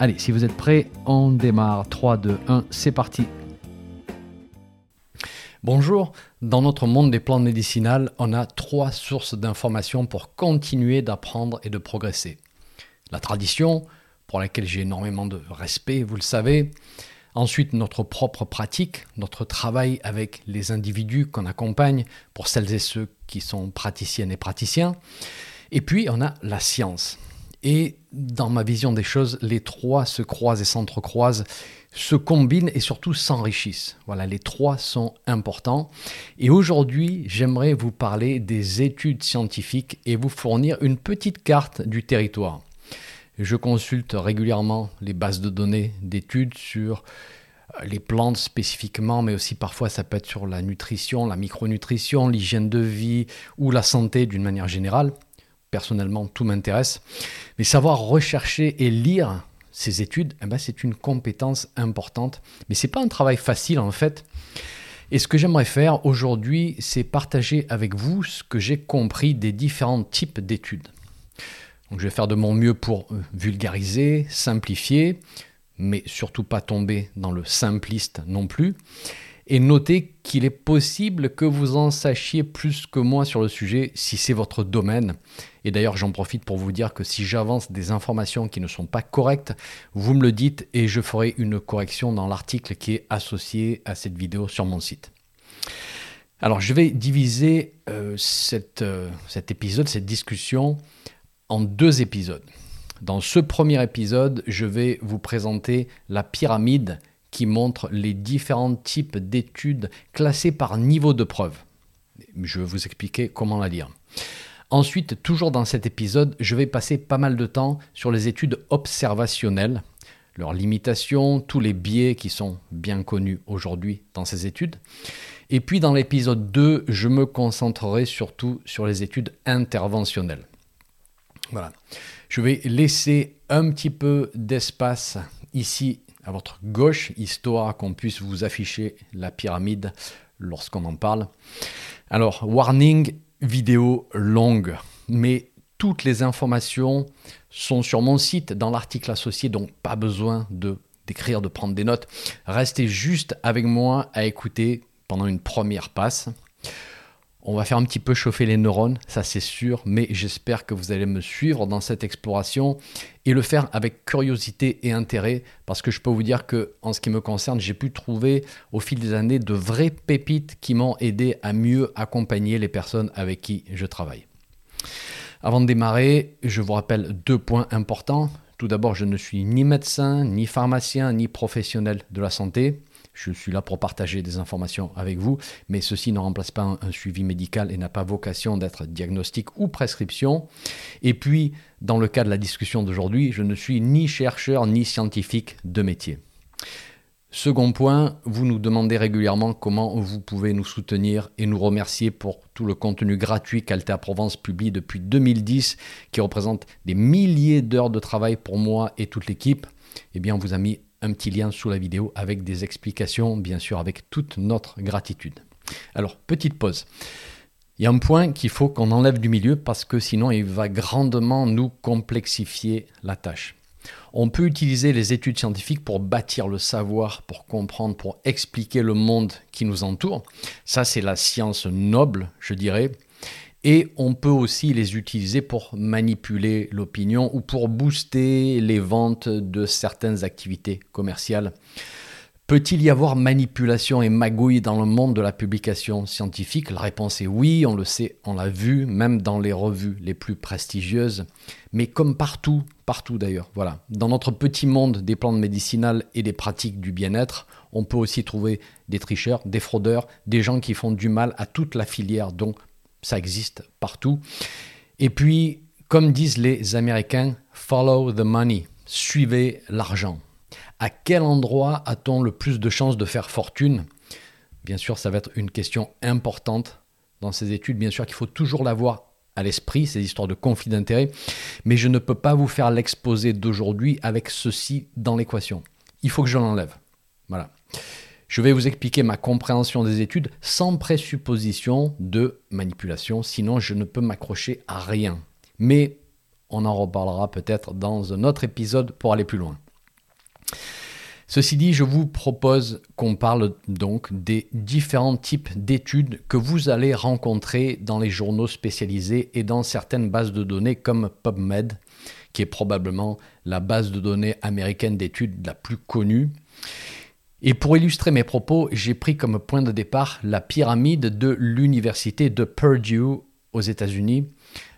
Allez, si vous êtes prêts, on démarre. 3, 2, 1, c'est parti. Bonjour, dans notre monde des plantes médicinales, on a trois sources d'informations pour continuer d'apprendre et de progresser. La tradition, pour laquelle j'ai énormément de respect, vous le savez. Ensuite, notre propre pratique, notre travail avec les individus qu'on accompagne, pour celles et ceux qui sont praticiennes et praticiens. Et puis, on a la science. Et dans ma vision des choses, les trois se croisent et s'entrecroisent, se combinent et surtout s'enrichissent. Voilà, les trois sont importants. Et aujourd'hui, j'aimerais vous parler des études scientifiques et vous fournir une petite carte du territoire. Je consulte régulièrement les bases de données d'études sur euh, les plantes spécifiquement, mais aussi parfois ça peut être sur la nutrition, la micronutrition, l'hygiène de vie ou la santé d'une manière générale personnellement, tout m'intéresse. Mais savoir rechercher et lire ces études, eh ben, c'est une compétence importante. Mais ce n'est pas un travail facile en fait. Et ce que j'aimerais faire aujourd'hui, c'est partager avec vous ce que j'ai compris des différents types d'études. Je vais faire de mon mieux pour euh, vulgariser, simplifier, mais surtout pas tomber dans le simpliste non plus. Et notez qu'il est possible que vous en sachiez plus que moi sur le sujet si c'est votre domaine. Et d'ailleurs, j'en profite pour vous dire que si j'avance des informations qui ne sont pas correctes, vous me le dites et je ferai une correction dans l'article qui est associé à cette vidéo sur mon site. Alors, je vais diviser euh, euh, cet épisode, cette discussion, en deux épisodes. Dans ce premier épisode, je vais vous présenter la pyramide qui montre les différents types d'études classées par niveau de preuve. Je vais vous expliquer comment la lire. Ensuite, toujours dans cet épisode, je vais passer pas mal de temps sur les études observationnelles, leurs limitations, tous les biais qui sont bien connus aujourd'hui dans ces études. Et puis dans l'épisode 2, je me concentrerai surtout sur les études interventionnelles. Voilà. Je vais laisser un petit peu d'espace ici à votre gauche, histoire qu'on puisse vous afficher la pyramide lorsqu'on en parle. Alors, warning, vidéo longue, mais toutes les informations sont sur mon site dans l'article associé, donc pas besoin de d'écrire, de prendre des notes. Restez juste avec moi à écouter pendant une première passe. On va faire un petit peu chauffer les neurones, ça c'est sûr, mais j'espère que vous allez me suivre dans cette exploration et le faire avec curiosité et intérêt, parce que je peux vous dire que, en ce qui me concerne, j'ai pu trouver au fil des années de vraies pépites qui m'ont aidé à mieux accompagner les personnes avec qui je travaille. Avant de démarrer, je vous rappelle deux points importants. Tout d'abord, je ne suis ni médecin, ni pharmacien, ni professionnel de la santé. Je suis là pour partager des informations avec vous, mais ceci ne remplace pas un, suivi médical et n'a pas vocation d'être diagnostic ou prescription. Et puis, dans le cas de la discussion d'aujourd'hui, je ne suis ni chercheur ni scientifique de métier. Second point, vous nous demandez régulièrement comment vous pouvez nous soutenir et nous remercier pour tout le contenu gratuit qu'Altea Provence publie depuis 2010, qui représente des milliers d'heures de travail pour moi et toute l'équipe. Eh bien, on vous a mis un petit lien sous la vidéo avec des explications, bien sûr, avec toute notre gratitude. Alors, petite pause. Il y a un point qu'il faut qu'on enlève du milieu parce que sinon il va grandement nous complexifier la tâche. On peut utiliser les études scientifiques pour bâtir le savoir, pour comprendre, pour expliquer le monde qui nous entoure. Ça, c'est la science noble, je dirais. Et on peut aussi les utiliser pour manipuler l'opinion ou pour booster les ventes de certaines activités commerciales. Peut-il y avoir manipulation et magouille dans le monde de la publication scientifique? La réponse est oui, on le sait, on l'a vu, même dans les revues les plus prestigieuses. Mais comme partout, partout d'ailleurs, voilà. Dans notre petit monde des plantes médicinales et des pratiques du bien-être, on peut aussi trouver des tricheurs, des fraudeurs, des gens qui font du mal à toute la filière. Donc ça existe partout. Et puis, comme disent les Américains, follow the money, suivez l'argent. À quel endroit a-t-on le plus de chances de faire fortune? Bien sûr, ça va être une question importante dans ces études. Bien sûr qu'il faut toujours l'avoir à l'esprit, ces histoires de conflit d'intérêts, mais je ne peux pas vous faire l'exposé d'aujourd'hui avec ceci dans l'équation. Il faut que je l'enlève. Voilà. Je vais vous expliquer ma compréhension des études sans présupposition de manipulation, sinon je ne peux m'accrocher à rien. Mais on en reparlera peut-être dans un autre épisode pour aller plus loin. Ceci dit, je vous propose qu'on parle donc des différents types d'études que vous allez rencontrer dans les journaux spécialisés et dans certaines bases de données comme PubMed, qui est probablement la base de données américaine d'études la plus connue. Et pour illustrer mes propos, j'ai pris comme point de départ la pyramide de l'université de Purdue aux États-Unis.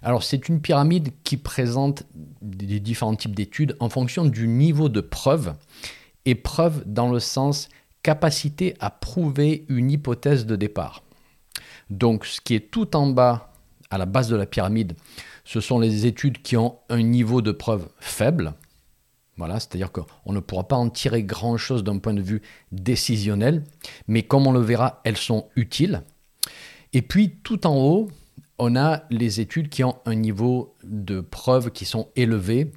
Alors c'est une pyramide qui présente des différents types d'études en fonction du niveau de preuve Épreuve dans le sens capacité à prouver une hypothèse de départ. Donc ce qui est tout en bas, à la base de la pyramide, ce sont les études qui ont un niveau de preuve faible. Voilà, c'est-à-dire qu'on ne pourra pas en tirer grand-chose d'un point de vue décisionnel, mais comme on le verra, elles sont utiles. Et puis tout en haut, on a les études qui ont un niveau de preuve qui sont élevés,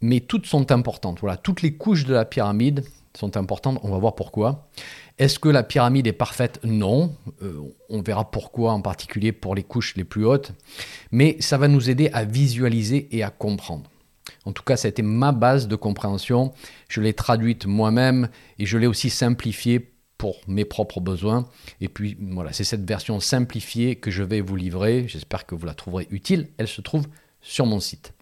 mais toutes sont importantes. Voilà, toutes les couches de la pyramide sont importantes. On va voir pourquoi. Est-ce que la pyramide est parfaite? Non. Euh, on verra pourquoi, en particulier pour les couches les plus hautes. Mais ça va nous aider à visualiser et à comprendre. En tout cas, ça a été ma base de compréhension. Je l'ai traduite moi-même et je l'ai aussi simplifiée pour mes propres besoins. Et puis voilà, c'est cette version simplifiée que je vais vous livrer. J'espère que vous la trouverez utile. Elle se trouve sur mon site.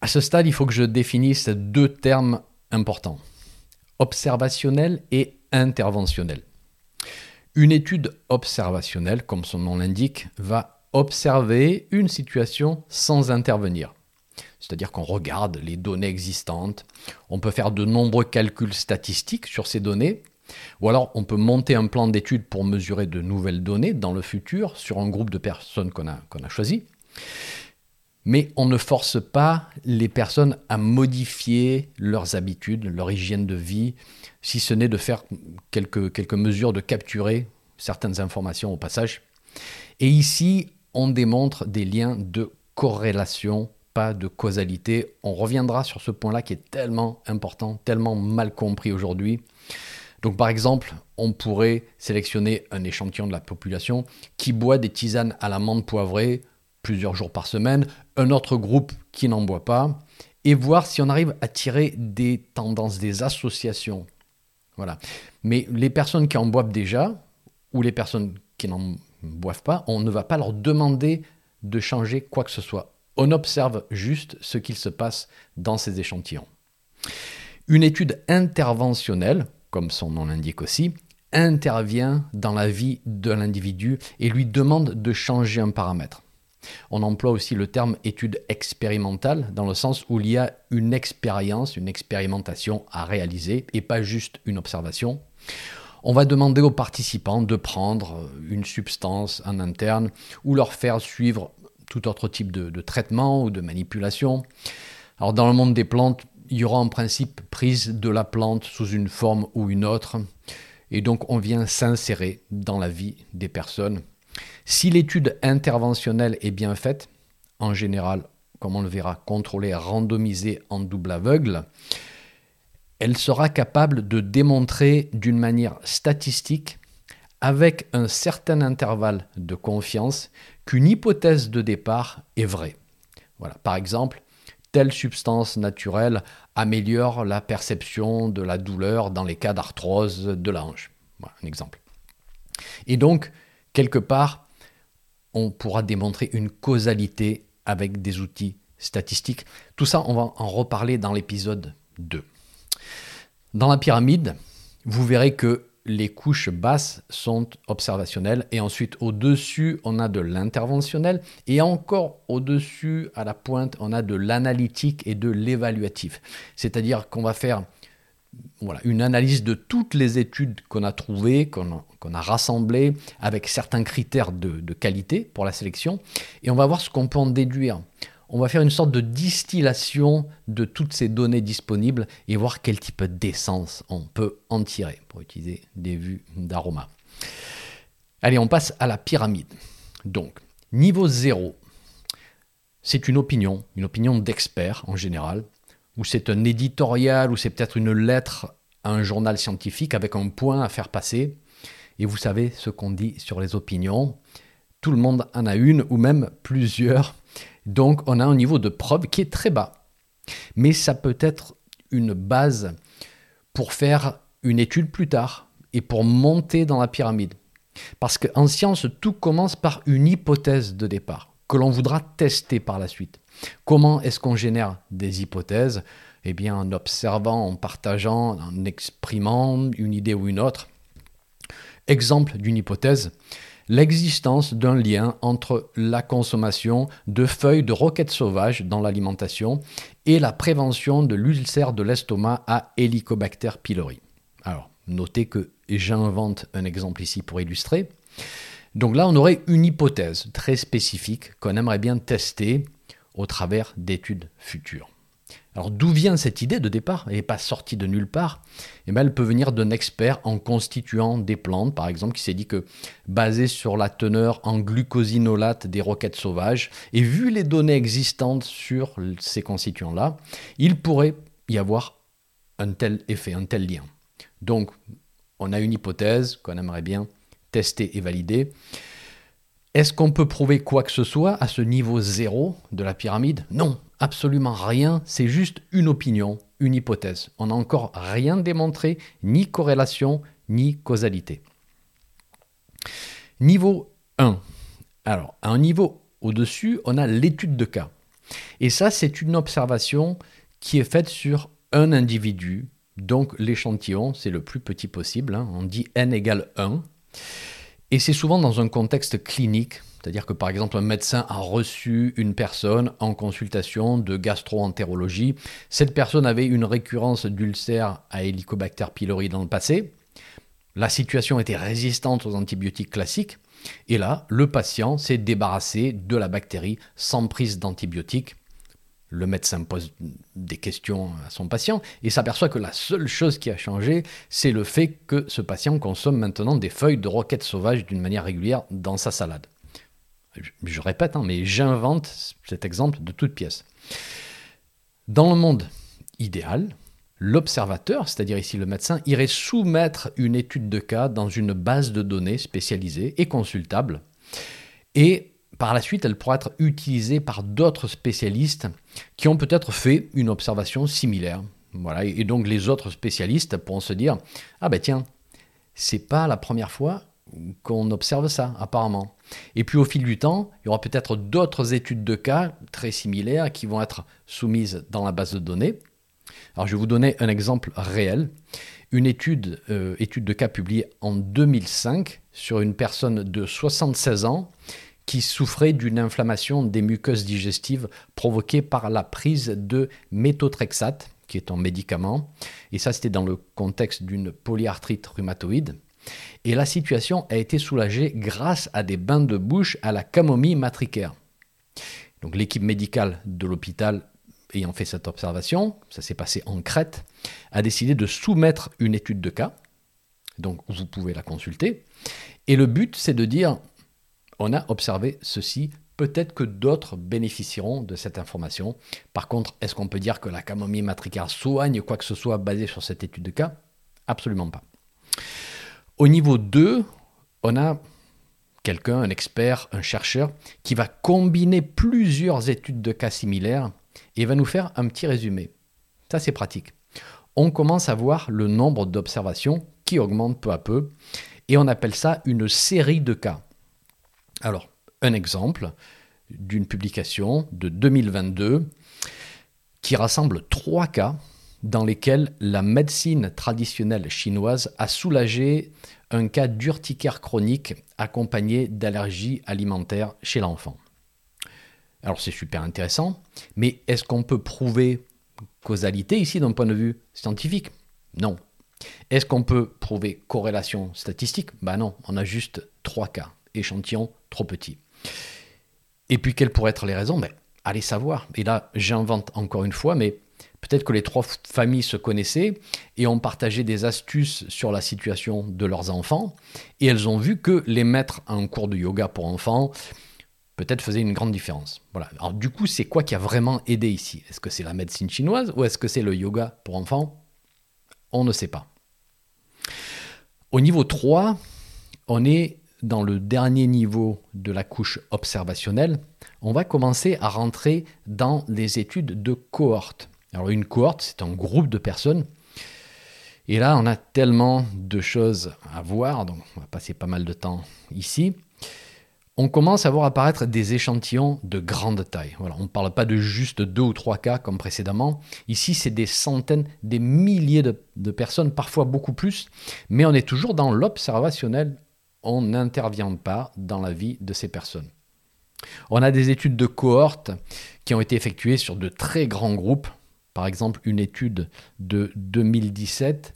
À ce stade, il faut que je définisse deux termes importants. Observationnel et interventionnel. Une étude observationnelle, comme son nom l'indique, va observer une situation sans intervenir. C'est-à-dire qu'on regarde les données existantes, on peut faire de nombreux calculs statistiques sur ces données, ou alors on peut monter un plan d'étude pour mesurer de nouvelles données dans le futur sur un groupe de personnes qu'on a, qu'on a choisi. Mais on ne force pas les personnes à modifier leurs habitudes, leur hygiène de vie, si ce n'est de faire quelques, quelques mesures de capturer certaines informations au passage. Et ici, on démontre des liens de corrélation, pas de causalité. On reviendra sur ce point-là qui est tellement important, tellement mal compris aujourd'hui. Donc par exemple, on pourrait sélectionner un échantillon de la population qui boit des tisanes à l'amande poivrée plusieurs jours par semaine, un autre groupe qui n'en boit pas, et voir si on arrive à tirer des tendances, des associations. Voilà. Mais les personnes qui en boivent déjà, ou les personnes qui n'en boivent pas, on ne va pas leur demander de changer quoi que ce soit. On observe juste ce qu'il se passe dans ces échantillons. Une étude interventionnelle, comme son nom l'indique aussi, intervient dans la vie de l'individu et lui demande de changer un paramètre. On emploie aussi le terme étude expérimentale dans le sens où il y a une expérience, une expérimentation à réaliser et pas juste une observation. On va demander aux participants de prendre une substance en interne ou leur faire suivre tout autre type de, traitement ou de manipulation. Alors dans le monde des plantes, il y aura en principe prise de la plante sous une forme ou une autre. Et donc on vient s'insérer dans la vie des personnes si l'étude interventionnelle est bien faite, en général, comme on le verra, contrôlée, randomisée en double aveugle, elle sera capable de démontrer d'une manière statistique, avec un certain intervalle de confiance, qu'une hypothèse de départ est vraie. Voilà. Par exemple, telle substance naturelle améliore la perception de la douleur dans les cas d'arthrose de la hanche. Voilà un exemple. Et donc, quelque part, on pourra démontrer une causalité avec des outils statistiques. Tout ça, on va en reparler dans l'épisode 2. Dans la pyramide, vous verrez que les couches basses sont observationnelles et ensuite au-dessus, on a de l'interventionnel et encore au-dessus, à la pointe, on a de l'analytique et de l'évaluatif. C'est-à-dire qu'on va faire une analyse de toutes les études qu'on a trouvées, qu'on a, rassemblées, avec certains critères de, qualité pour la sélection, et on va voir ce qu'on peut en déduire. On va faire une sorte de distillation de toutes ces données disponibles et voir quel type d'essence on peut en tirer pour utiliser des vues d'aroma. Allez, on passe à la pyramide. Donc, niveau 0, c'est une opinion, une opinion d'expert en général, ou c'est un éditorial, ou c'est peut-être une lettre à un journal scientifique avec un point à faire passer. Et vous savez ce qu'on dit sur les opinions. Tout le monde en a une ou même plusieurs. Donc on a un niveau de preuve qui est très bas. Mais ça peut être une base pour faire une étude plus tard et pour monter dans la pyramide. Parce qu'en science, tout commence par une hypothèse de départ que l'on voudra tester par la suite. Comment est-ce qu'on génère des hypothèses? Eh bien, en observant, en partageant, en exprimant une idée ou une autre. Exemple d'une hypothèse, l'existence d'un lien entre la consommation de feuilles de roquette sauvage dans l'alimentation et la prévention de l'ulcère de l'estomac à Helicobacter pylori. Alors, notez que j'invente un exemple ici pour illustrer. Donc là, on aurait une hypothèse très spécifique qu'on aimerait bien tester au travers d'études futures. Alors d'où vient cette idée de départ Elle n'est pas sortie de nulle part? Eh bien, elle peut venir d'un expert en constituant des plantes, par exemple, qui s'est dit que basé sur la teneur en glucosinolate des roquettes sauvages, et vu les données existantes sur ces constituants-là, il pourrait y avoir un tel effet, un tel lien. Donc, on a une hypothèse qu'on aimerait bien tester et valider. Est-ce qu'on peut prouver quoi que ce soit à ce niveau zéro de la pyramide? Non, absolument rien, c'est juste une opinion, une hypothèse. On n'a encore rien démontré, ni corrélation, ni causalité. Niveau 1. Alors, à un niveau au-dessus, on a l'étude de cas. Et ça, c'est une observation qui est faite sur un individu. Donc l'échantillon, c'est le plus petit possible. Hein. On dit n égale 1. Et c'est souvent dans un contexte clinique, c'est-à-dire que par exemple un médecin a reçu une personne en consultation de gastro-entérologie. Cette personne avait une récurrence d'ulcère à Helicobacter pylori dans le passé. La situation était résistante aux antibiotiques classiques. Et là, le patient s'est débarrassé de la bactérie sans prise d'antibiotiques le médecin pose des questions à son patient et s'aperçoit que la seule chose qui a changé, c'est le fait que ce patient consomme maintenant des feuilles de roquette sauvage d'une manière régulière dans sa salade. Je, répète, hein, mais j'invente cet exemple de toute pièce. Dans le monde idéal, l'observateur, c'est-à-dire ici le médecin, irait soumettre une étude de cas dans une base de données spécialisée et consultable et par la suite, elle pourra être utilisée par d'autres spécialistes qui ont peut-être fait une observation similaire. Voilà, et donc les autres spécialistes pourront se dire ah ben tiens, c'est pas la première fois qu'on observe ça apparemment. Et puis au fil du temps, il y aura peut-être d'autres études de cas très similaires qui vont être soumises dans la base de données. Alors je vais vous donner un exemple réel. Une étude, euh, étude de cas publiée en 2005 sur une personne de 76 ans qui souffrait d'une inflammation des muqueuses digestives provoquée par la prise de méthotrexate, qui est un médicament. Et ça, c'était dans le contexte d'une polyarthrite rhumatoïde. Et la situation a été soulagée grâce à des bains de bouche à la camomille matricaire. Donc l'équipe médicale de l'hôpital ayant fait cette observation, ça s'est passé en Crète, a décidé de soumettre une étude de cas. Donc vous pouvez la consulter. Et le but, c'est de dire, on a observé ceci. Peut-être que d'autres bénéficieront de cette information. Par contre, est-ce qu'on peut dire que la camomille matricaire soigne quoi que ce soit basé sur cette étude de cas? Absolument pas. Au niveau 2, on a quelqu'un, un expert, un chercheur, qui va combiner plusieurs études de cas similaires et va nous faire un petit résumé. Ça, c'est pratique. On commence à voir le nombre d'observations qui augmente peu à peu et on appelle ça une série de cas. Alors, un exemple d'une publication de 2022 qui rassemble trois cas dans lesquels la médecine traditionnelle chinoise a soulagé un cas d'urticaire chronique accompagné d'allergies alimentaires chez l'enfant. Alors c'est super intéressant, mais est-ce qu'on peut prouver causalité ici d'un point de vue scientifique? Non. Est-ce qu'on peut prouver corrélation statistique? Ben non, on a juste trois cas échantillon trop petit. Et puis, quelles pourraient être les raisons? Ben, allez savoir. Et là, j'invente encore une fois, mais peut-être que les trois familles se connaissaient et ont partagé des astuces sur la situation de leurs enfants. Et elles ont vu que les mettre en cours de yoga pour enfants, peut-être faisaient une grande différence. Voilà. Alors du coup, c'est quoi qui a vraiment aidé ici? Est-ce que c'est la médecine chinoise ou est-ce que c'est le yoga pour enfants? On ne sait pas. Au niveau 3, on est dans le dernier niveau de la couche observationnelle. On va commencer à rentrer dans les études de cohorte. Alors une cohorte, c'est un groupe de personnes. Et là, on a tellement de choses à voir, donc on va passer pas mal de temps ici on commence à voir apparaître des échantillons de grande taille. On ne parle pas de juste deux ou trois cas comme précédemment. Ici, c'est des centaines, des milliers de, personnes, parfois beaucoup plus, mais on est toujours dans l'observationnel. On n'intervient pas dans la vie de ces personnes. On a des études de cohorte qui ont été effectuées sur de très grands groupes. Par exemple, une étude de 2017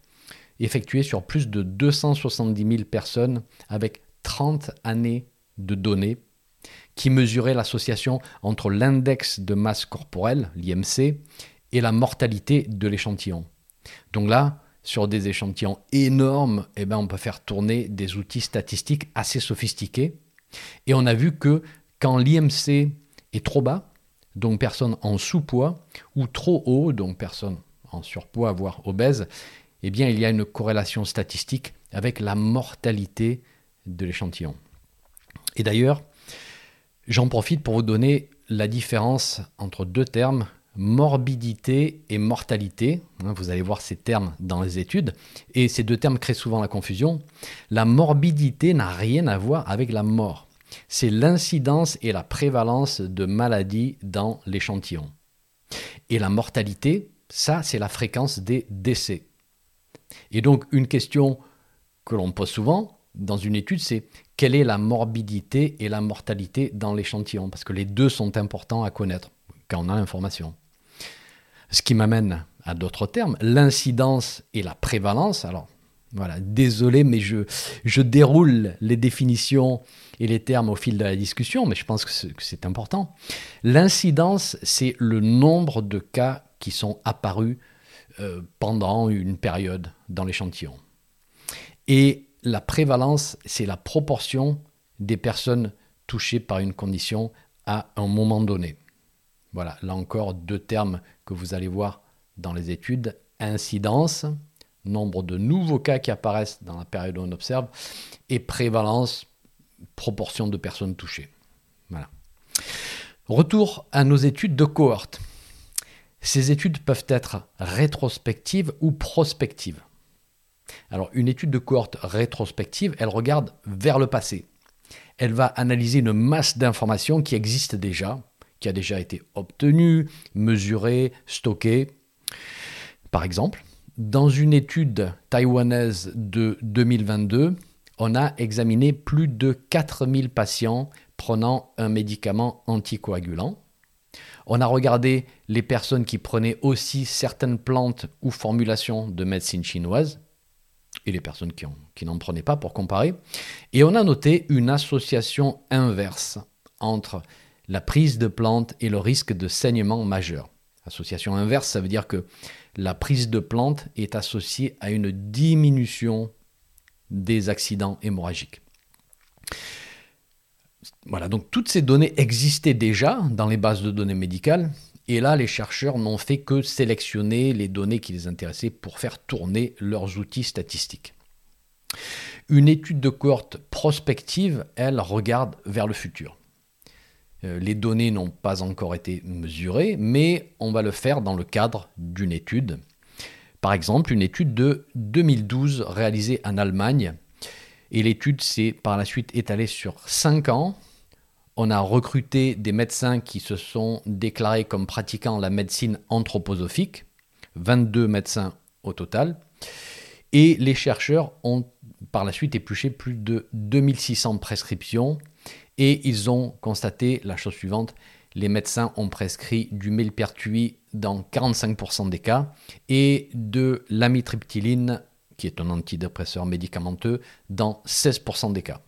effectuée sur plus de 270 000 personnes avec 30 années de données qui mesurait l'association entre l'index de masse corporelle, l'IMC, et la mortalité de l'échantillon. Donc là, sur des échantillons énormes, eh ben, on peut faire tourner des outils statistiques assez sophistiqués. Et on a vu que quand l'IMC est trop bas, donc personne en sous-poids, ou trop haut, donc personne en surpoids, voire obèse, eh bien il y a une corrélation statistique avec la mortalité de l'échantillon. Et d'ailleurs, j'en profite pour vous donner la différence entre deux termes, morbidité et mortalité. Hein, vous allez voir ces termes dans les études. Et ces deux termes créent souvent la confusion. La morbidité n'a rien à voir avec la mort. C'est l'incidence et la prévalence de maladies dans l'échantillon. Et la mortalité, ça, c'est la fréquence des décès. Et donc, une question que l'on pose souvent dans une étude, c'est quelle est la morbidité et la mortalité dans l'échantillon, parce que les deux sont importants à connaître quand on a l'information. Ce qui m'amène à d'autres termes, l'incidence et la prévalence. Alors, voilà, désolé, mais je, déroule les définitions et les termes au fil de la discussion, mais je pense que c'est important. L'incidence, c'est le nombre de cas qui sont apparus euh, pendant une période dans l'échantillon. Et la prévalence, c'est la proportion des personnes touchées par une condition à un moment donné. Voilà, là encore deux termes que vous allez voir dans les études. Incidence, nombre de nouveaux cas qui apparaissent dans la période où on observe, et prévalence, proportion de personnes touchées. Voilà. Retour à nos études de cohorte. Ces études peuvent être rétrospectives ou prospectives. Alors une étude de cohorte rétrospective, elle regarde vers le passé. Elle va analyser une masse d'informations qui existent déjà, qui a déjà été obtenue, mesurée, stockée. Par exemple, dans une étude taïwanaise de 2022, on a examiné plus de 4000 patients prenant un médicament anticoagulant. On a regardé les personnes qui prenaient aussi certaines plantes ou formulations de médecine chinoise et les personnes qui, n'en prenaient pas pour comparer. Et on a noté une association inverse entre la prise de plantes et le risque de saignement majeur. Association inverse, ça veut dire que la prise de plantes est associée à une diminution des accidents hémorragiques. Voilà, donc toutes ces données existaient déjà dans les bases de données médicales, et là, les chercheurs n'ont fait que sélectionner les données qui les intéressaient pour faire tourner leurs outils statistiques. Une étude de cohorte prospective, elle, regarde vers le futur. Euh, les données n'ont pas encore été mesurées, mais on va le faire dans le cadre d'une étude. Par exemple, une étude de 2012 réalisée en Allemagne. Et l'étude s'est par la suite étalée sur 5 ans on a recruté des médecins qui se sont déclarés comme pratiquant la médecine anthroposophique, 22 médecins au total, et les chercheurs ont par la suite épluché plus de 2600 prescriptions et ils ont constaté la chose suivante, les médecins ont prescrit du millepertuis dans 45% des cas et de l'amitriptyline, qui est un antidépresseur médicamenteux, dans 16% des cas.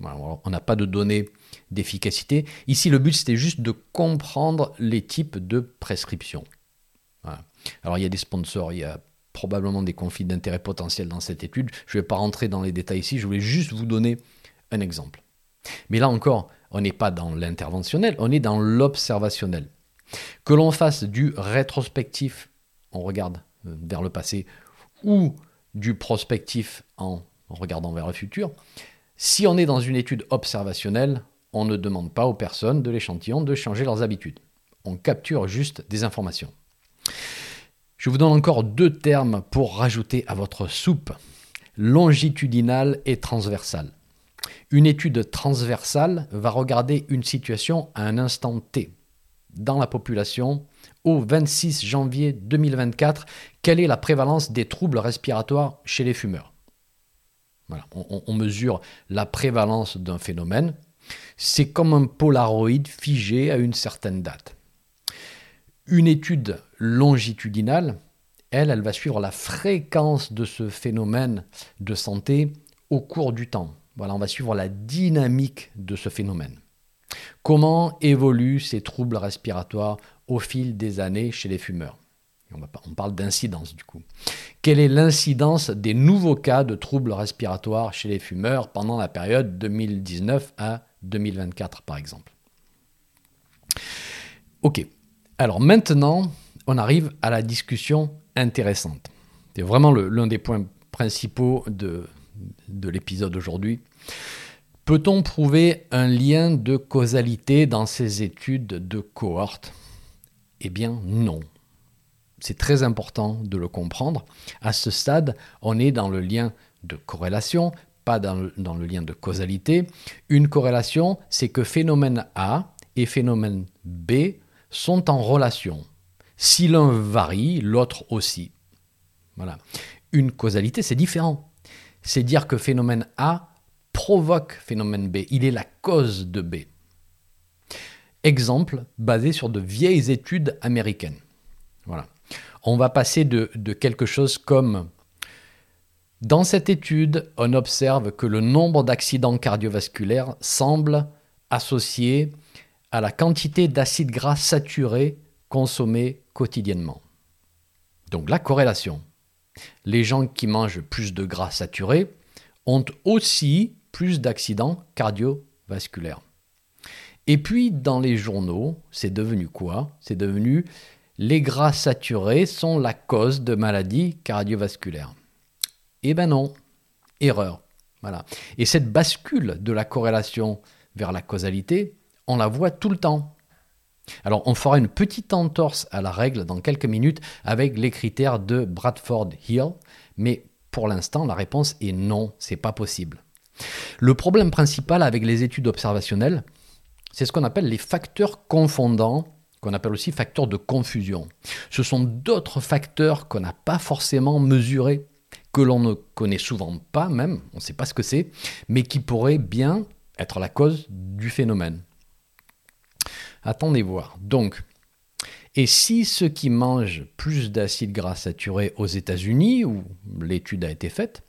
on n'a pas de données d'efficacité. Ici, le but, c'était juste de comprendre les types de prescriptions. Alors, il y a des sponsors, il y a probablement des conflits d'intérêts potentiels dans cette étude. Je ne vais pas rentrer dans les détails ici, je voulais juste vous donner un exemple. Mais là encore, on n'est pas dans l'interventionnel, on est dans l'observationnel. Que l'on fasse du rétrospectif, on regarde euh, vers le passé, ou du prospectif en regardant vers le futur, si on est dans une étude observationnelle, on ne demande pas aux personnes de l'échantillon de changer leurs habitudes. On capture juste des informations. Je vous donne encore deux termes pour rajouter à votre soupe. Longitudinal et transversal. Une étude transversale va regarder une situation à un instant T dans la population au 26 janvier 2024. Quelle est la prévalence des troubles respiratoires chez les fumeurs? On, mesure la prévalence d'un phénomène. C'est comme un polaroid figé à une certaine date. Une étude longitudinale, elle, elle va suivre la fréquence de ce phénomène de santé au cours du temps. Voilà, on va suivre la dynamique de ce phénomène. Comment évoluent ces troubles respiratoires au fil des années chez les fumeurs? On, parle d'incidence du coup. Quelle est l'incidence des nouveaux cas de troubles respiratoires chez les fumeurs pendant la période 2019 à 2024 par exemple? Ok, alors maintenant on arrive à la discussion intéressante. C'est vraiment l'un des points principaux de, de l'épisode aujourd'hui. Peut-on prouver un lien de causalité dans ces études de cohorte? Eh bien non. C'est très important de le comprendre. À ce stade, on est dans le lien de corrélation, pas dans le, dans le lien de causalité. Une corrélation, c'est que phénomène A et phénomène B sont en relation. Si l'un varie, l'autre aussi. Voilà. Une causalité, c'est différent. C'est dire que phénomène A provoque phénomène B. Il est la cause de B. Exemple basé sur de vieilles études américaines. Voilà. On va passer de, de quelque chose comme dans cette étude, on observe que le nombre d'accidents cardiovasculaires semble associé à la quantité d'acide gras saturé consommé quotidiennement. Donc la corrélation. Les gens qui mangent plus de gras saturé ont aussi plus d'accidents cardiovasculaires. Et puis dans les journaux, c'est devenu quoi? C'est devenu les gras saturés sont la cause de maladies cardiovasculaires. Eh ben non, erreur. Voilà. Et cette bascule de la corrélation vers la causalité, on la voit tout le temps. Alors on fera une petite entorse à la règle dans quelques minutes avec les critères de Bradford Hill, mais pour l'instant la réponse est non, c'est pas possible. Le problème principal avec les études observationnelles, c'est ce qu'on appelle les facteurs confondants, qu'on appelle aussi facteurs de confusion. Ce sont d'autres facteurs qu'on n'a pas forcément mesurés, que l'on ne connaît souvent pas même, on ne sait pas ce que c'est, mais qui pourraient bien être la cause du phénomène. Attendez voir. Donc, et si ceux qui mangent plus d'acide gras saturé aux États-Unis, où l'étude a été faite,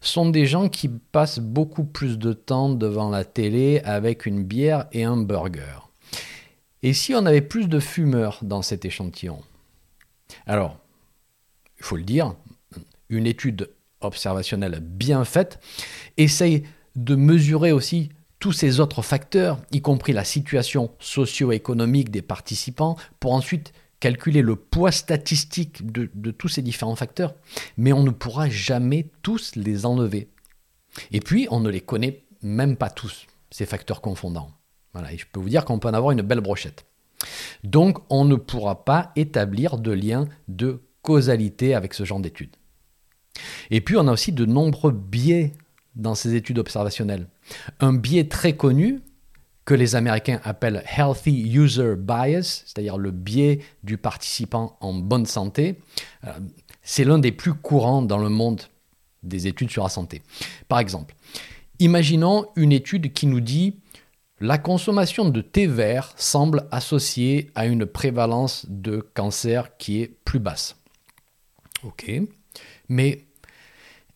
sont des gens qui passent beaucoup plus de temps devant la télé avec une bière et un burger. Et si on avait plus de fumeurs dans cet échantillon? Alors, il faut le dire, une étude observationnelle bien faite essaye de mesurer aussi tous ces autres facteurs, y compris la situation socio-économique des participants, pour ensuite calculer le poids statistique de, tous ces différents facteurs, mais on ne pourra jamais tous les enlever. Et puis, on ne les connaît même pas tous, ces facteurs confondants. Voilà, et je peux vous dire qu'on peut en avoir une belle brochette. Donc, on ne pourra pas établir de lien de causalité avec ce genre d'études. Et puis, on a aussi de nombreux biais dans ces études observationnelles. Un biais très connu, que les Américains appellent Healthy User Bias, c'est-à-dire le biais du participant en bonne santé. Euh, c'est l'un des plus courants dans le monde des études sur la santé. Par exemple, imaginons une étude qui nous dit la consommation de thé vert semble associée à une prévalence de cancer qui est plus basse. Ok, mais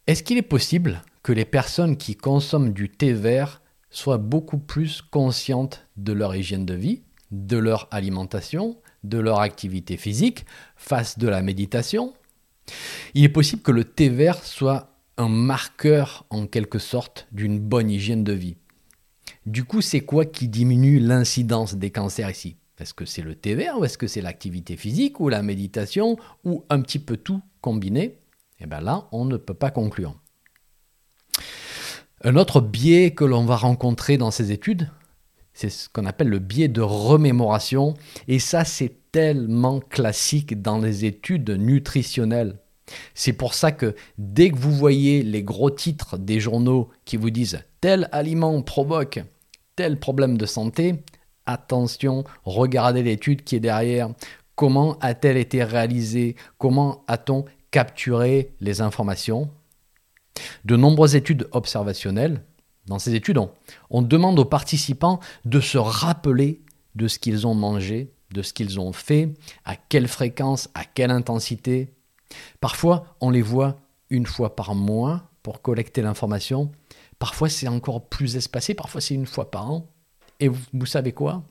est-ce qu'il est possible que les personnes qui consomment du thé vert soient beaucoup plus conscientes de leur hygiène de vie, de leur alimentation, de leur activité physique, face de la méditation. Il est possible que le thé vert soit un marqueur en quelque sorte d'une bonne hygiène de vie. Du coup, c'est quoi qui diminue l'incidence des cancers ici? Est-ce que c'est le thé vert ou est-ce que c'est l'activité physique ou la méditation ou un petit peu tout combiné? Eh bien là, on ne peut pas conclure. Un autre biais que l'on va rencontrer dans ces études, c'est ce qu'on appelle le biais de remémoration. Et ça, c'est tellement classique dans les études nutritionnelles. C'est pour ça que dès que vous voyez les gros titres des journaux qui vous disent tel aliment provoque tel problème de santé, attention, regardez l'étude qui est derrière. Comment a-t-elle été réalisée? Comment a-t-on capturé les informations? De nombreuses études observationnelles, dans ces études, on, demande aux participants de se rappeler de ce qu'ils ont mangé, de ce qu'ils ont fait, à quelle fréquence, à quelle intensité. Parfois, on les voit une fois par mois pour collecter l'information. Parfois, c'est encore plus espacé, parfois c'est une fois par an. Et vous, savez quoi?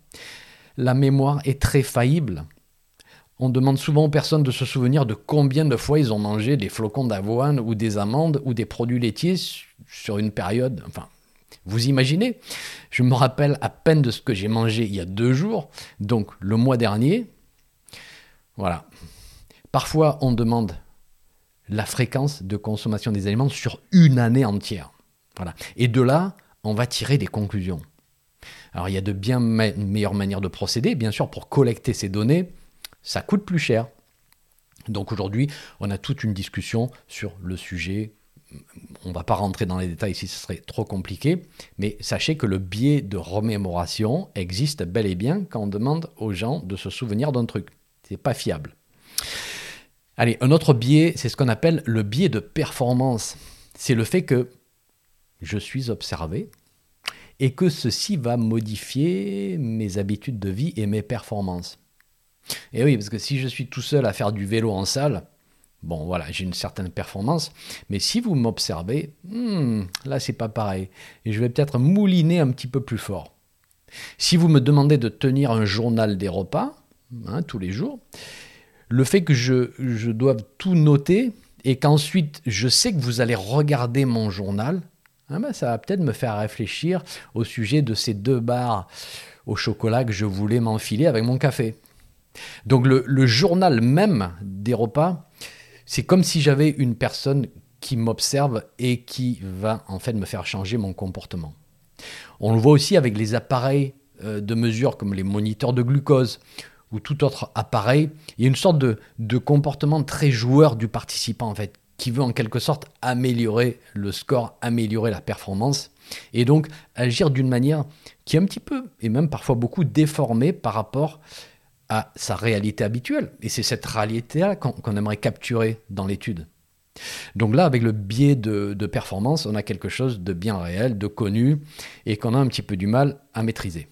La mémoire est très faillible. On demande souvent aux personnes de se souvenir de combien de fois ils ont mangé des flocons d'avoine ou des amandes ou des produits laitiers sur une période. Enfin, vous imaginez Je me rappelle à peine de ce que j'ai mangé il y a deux jours, donc le mois dernier. Voilà. Parfois, on demande la fréquence de consommation des aliments sur une année entière. Voilà. Et de là, on va tirer des conclusions. Alors, il y a de bien meilleures manières de procéder. Bien sûr, pour collecter ces données, ça coûte plus cher. Donc aujourd'hui, on a toute une discussion sur le sujet on ne va pas rentrer dans les détails ici, ce serait trop compliqué, mais sachez que le biais de remémoration existe bel et bien quand on demande aux gens de se souvenir d'un truc. C'est pas fiable. Allez, un autre biais, c'est ce qu'on appelle le biais de performance. C'est le fait que je suis observé et que ceci va modifier mes habitudes de vie et mes performances. Et oui, parce que si je suis tout seul à faire du vélo en salle, Bon, voilà, j'ai une certaine performance, mais si vous m'observez, hmm, là, c'est pas pareil. Et je vais peut-être mouliner un petit peu plus fort. Si vous me demandez de tenir un journal des repas, hein, tous les jours, le fait que je, je doive tout noter et qu'ensuite je sais que vous allez regarder mon journal, hein, ben, ça va peut-être me faire réfléchir au sujet de ces deux barres au chocolat que je voulais m'enfiler avec mon café. Donc le journal même des repas, c'est comme si j'avais une personne qui m'observe et qui va en fait me faire changer mon comportement. On le voit aussi avec les appareils euh, de mesure comme les moniteurs de glucose ou tout autre appareil. Il y a une sorte de, de comportement très joueur du participant en fait, qui veut en quelque sorte améliorer le score, améliorer la performance, et donc agir d'une manière qui est un petit peu, et même parfois beaucoup, déformée par rapport à sa réalité habituelle. Et c'est cette réalité-là qu'on aimerait capturer dans l'étude. Donc là, avec le biais de, performance, on a quelque chose de bien réel, de connu, et qu'on a un petit peu du mal à maîtriser.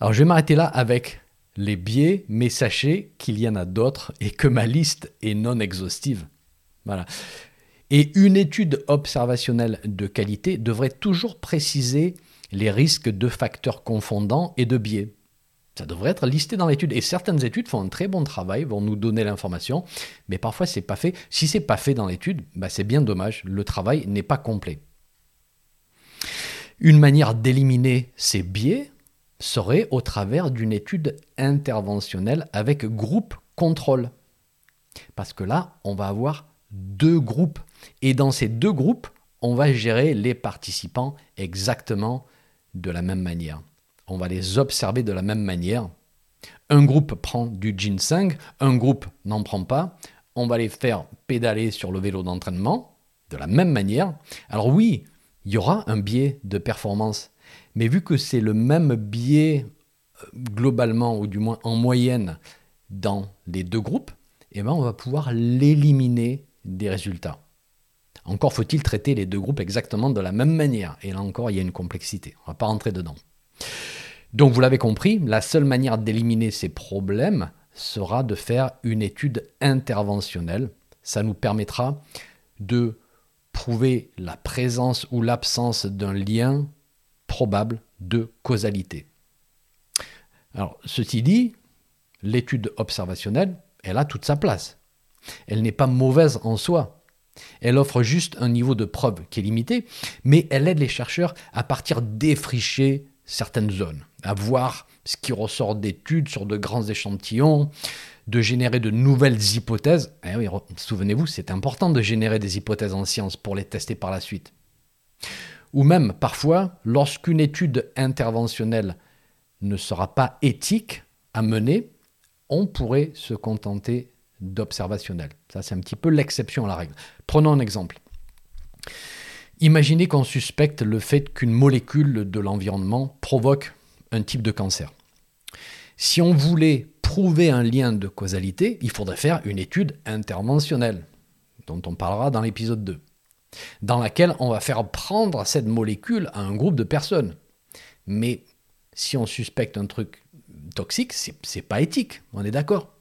Alors je vais m'arrêter là avec les biais, mais sachez qu'il y en a d'autres et que ma liste est non exhaustive. Voilà. Et une étude observationnelle de qualité devrait toujours préciser les risques de facteurs confondants et de biais. Ça devrait être listé dans l'étude. Et certaines études font un très bon travail, vont nous donner l'information, mais parfois c'est pas fait. Si c'est pas fait dans l'étude, bah c'est bien dommage. Le travail n'est pas complet. Une manière d'éliminer ces biais serait au travers d'une étude interventionnelle avec groupe contrôle. Parce que là, on va avoir deux groupes. Et dans ces deux groupes, on va gérer les participants exactement de la même manière on va les observer de la même manière. Un groupe prend du ginseng, un groupe n'en prend pas. On va les faire pédaler sur le vélo d'entraînement de la même manière. Alors oui, il y aura un biais de performance, mais vu que c'est le même biais euh, globalement, ou du moins en moyenne, dans les deux groupes, eh ben on va pouvoir l'éliminer des résultats. Encore faut-il traiter les deux groupes exactement de la même manière. Et là encore, il y a une complexité. On ne va pas rentrer dedans. Donc vous l'avez compris, la seule manière d'éliminer ces problèmes sera de faire une étude interventionnelle. Ça nous permettra de prouver la présence ou l'absence d'un lien probable de causalité. Alors, ceci dit, l'étude observationnelle, elle a toute sa place. Elle n'est pas mauvaise en soi. Elle offre juste un niveau de preuve qui est limité, mais elle aide les chercheurs à partir défricher certaines zones, à voir ce qui ressort d'études sur de grands échantillons, de générer de nouvelles hypothèses. Eh oui, souvenez-vous, c'est important de générer des hypothèses en science pour les tester par la suite. Ou même, parfois, lorsqu'une étude interventionnelle ne sera pas éthique à mener, on pourrait se contenter d'observationnel. Ça, c'est un petit peu l'exception à la règle. Prenons un exemple. Imaginez qu'on suspecte le fait qu'une molécule de l'environnement provoque type de cancer. Si on voulait prouver un lien de causalité, il faudrait faire une étude interventionnelle, dont on parlera dans l'épisode 2, dans laquelle on va faire prendre cette molécule à un groupe de personnes. Mais si on suspecte un truc toxique, c'est pas éthique, on est d'accord.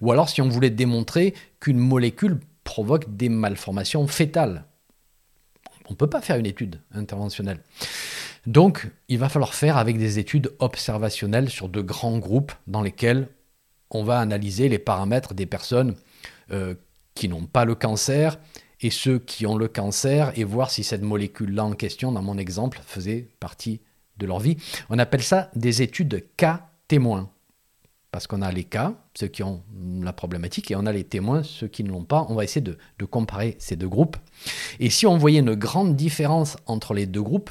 Ou alors si on voulait démontrer qu'une molécule provoque des malformations fétales. On ne peut pas faire une étude interventionnelle. Donc, il va falloir faire avec des études observationnelles sur de grands groupes dans lesquels on va analyser les paramètres des personnes euh, qui n'ont pas le cancer et ceux qui ont le cancer et voir si cette molécule-là en question, dans mon exemple, faisait partie de leur vie. On appelle ça des études cas témoins. Parce qu'on a les cas, ceux qui ont la problématique, et on a les témoins, ceux qui ne l'ont pas. On va essayer de, comparer ces deux groupes. Et si on voyait une grande différence entre les deux groupes,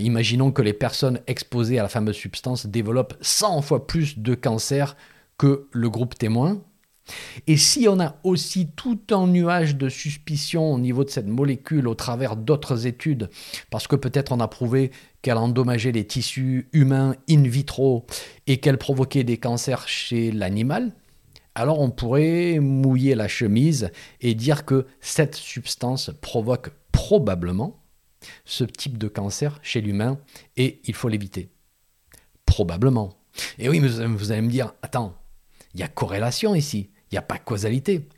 imaginons que les personnes exposées à la fameuse substance développent 100 fois plus de cancer que le groupe témoin, et si on a aussi tout un nuage de suspicion au niveau de cette molécule au travers d'autres études, parce que peut-être on a prouvé qu'elle endommageait les tissus humains in vitro et qu'elle provoquait des cancers chez l'animal, alors on pourrait mouiller la chemise et dire que cette substance provoque probablement ce type de cancer chez l'humain et il faut l'éviter. Probablement. Et oui, vous allez me dire, attends, il y a corrélation ici. Il n'y a pas causalité.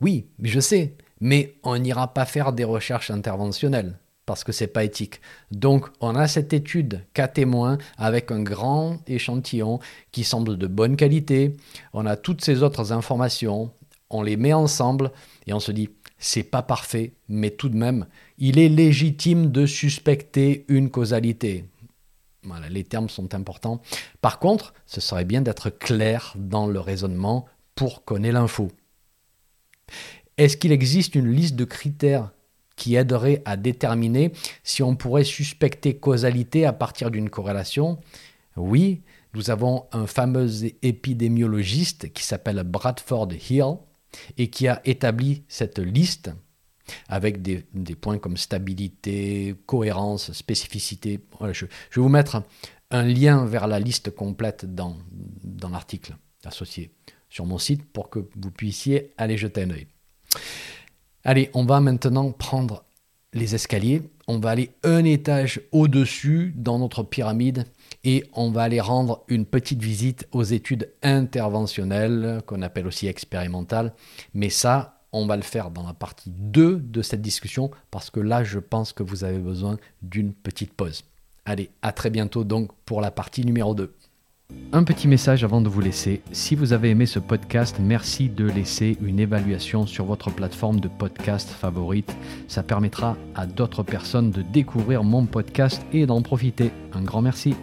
Oui, je sais, mais on n'ira pas faire des recherches interventionnelles parce que c'est pas éthique. Donc, on a cette étude cas témoin avec un grand échantillon qui semble de bonne qualité. On a toutes ces autres informations, on les met ensemble et on se dit c'est pas parfait, mais tout de même, il est légitime de suspecter une causalité. Voilà, les termes sont importants. Par contre, ce serait bien d'être clair dans le raisonnement pour connaître l'info. Est-ce qu'il existe une liste de critères qui aiderait à déterminer si on pourrait suspecter causalité à partir d'une corrélation? Oui, nous avons un fameux épidémiologiste qui s'appelle Bradford Hill et qui a établi cette liste avec des, points comme stabilité, cohérence, spécificité. je, vais vous mettre un lien vers la liste complète dans, dans l'article associé sur mon site pour que vous puissiez aller jeter un œil. Allez, on va maintenant prendre les escaliers. On va aller un étage au-dessus dans notre pyramide et on va aller rendre une petite visite aux études interventionnelles, qu'on appelle aussi expérimentales. Mais ça, on va le faire dans la partie 2 de cette discussion parce que là, je pense que vous avez besoin d'une petite pause. Allez, à très bientôt donc pour la partie numéro 2. Un petit message avant de vous laisser. Si vous avez aimé ce podcast, merci de laisser une évaluation sur votre plateforme de podcast favorite. Ça permettra à d'autres personnes de découvrir mon podcast et d'en profiter. Un grand merci.